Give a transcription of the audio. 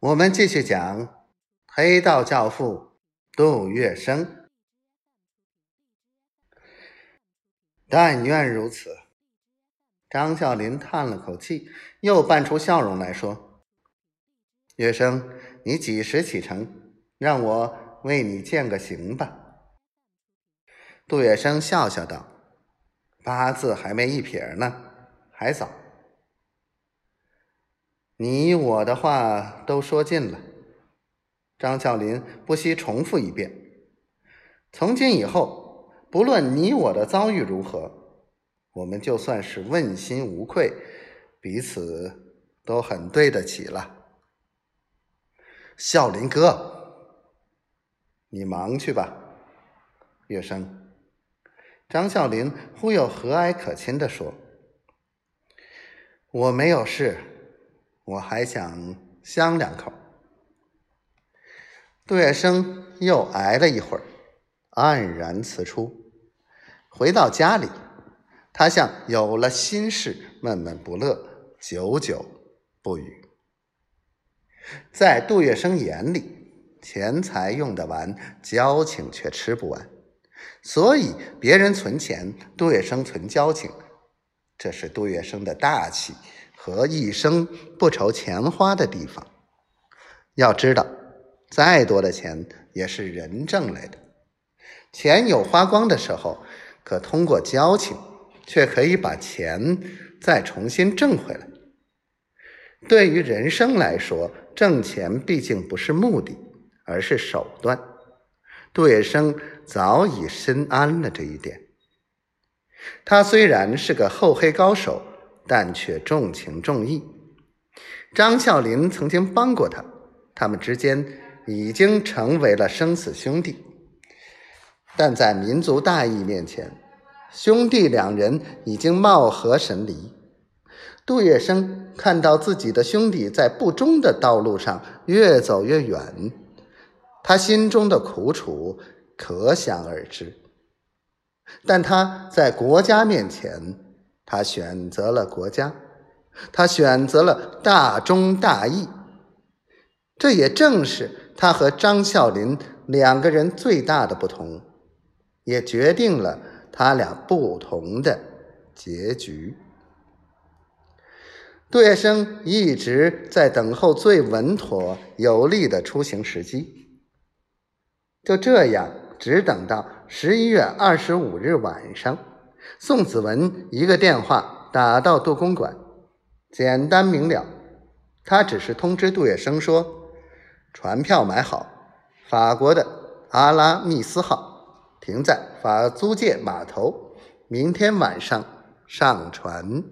我们继续讲黑道教父杜月笙。但愿如此。张啸林叹了口气，又扮出笑容来说：“月笙，你几时启程？让我为你饯个行吧。”杜月笙笑笑道：“八字还没一撇呢，还早。”你我的话都说尽了，张啸林不惜重复一遍。从今以后，不论你我的遭遇如何，我们就算是问心无愧，彼此都很对得起了。啸林哥，你忙去吧。月笙，张啸林忽又和蔼可亲地说：“我没有事。”我还想香两口。杜月笙又挨了一会儿，黯然辞出。回到家里，他像有了心事，闷闷不乐，久久不语。在杜月笙眼里，钱财用得完，交情却吃不完。所以，别人存钱，杜月笙存交情，这是杜月笙的大气。和一生不愁钱花的地方。要知道，再多的钱也是人挣来的。钱有花光的时候，可通过交情，却可以把钱再重新挣回来。对于人生来说，挣钱毕竟不是目的，而是手段。杜月笙早已深谙了这一点。他虽然是个厚黑高手。但却重情重义。张啸林曾经帮过他，他们之间已经成为了生死兄弟。但在民族大义面前，兄弟两人已经貌合神离。杜月笙看到自己的兄弟在不忠的道路上越走越远，他心中的苦楚可想而知。但他在国家面前。他选择了国家，他选择了大忠大义，这也正是他和张啸林两个人最大的不同，也决定了他俩不同的结局。杜月笙一直在等候最稳妥有利的出行时机，就这样，只等到十一月二十五日晚上。宋子文一个电话打到杜公馆，简单明了。他只是通知杜月笙说：“船票买好，法国的阿拉密斯号停在法租界码头，明天晚上上船。”